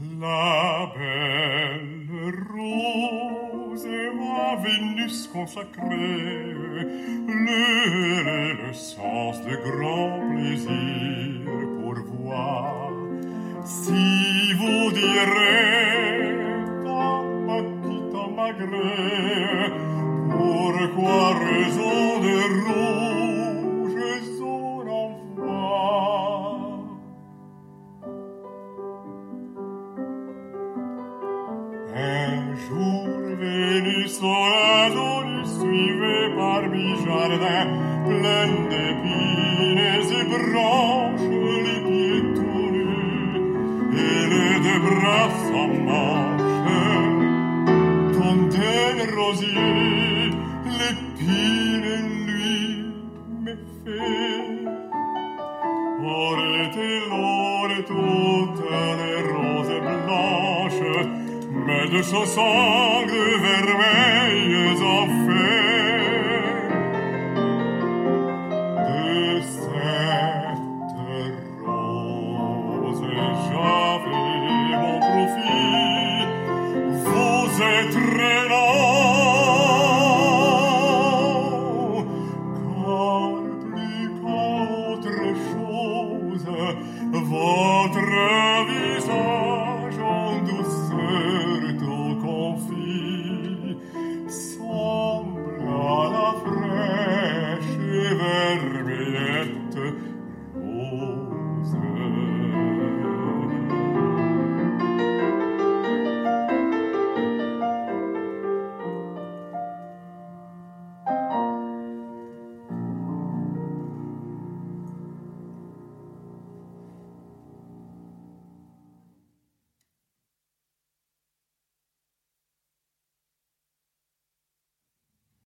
La belle rose et ma Vénus consacrée, le, le sens de grand plaisir pour voir si vous direz à ma gré pourquoi raison Un jour venu sur la zone suivé par mi-jardin plein d'épines et branches les pieds tout et les deux bras sans manches ton rosier l'épine lui me fait. Orete l'ore toutes les roses blanches mais de sa sangle vermeilles en fait de cette rose j'avais mon profit vous êtes qu'autre chose, votre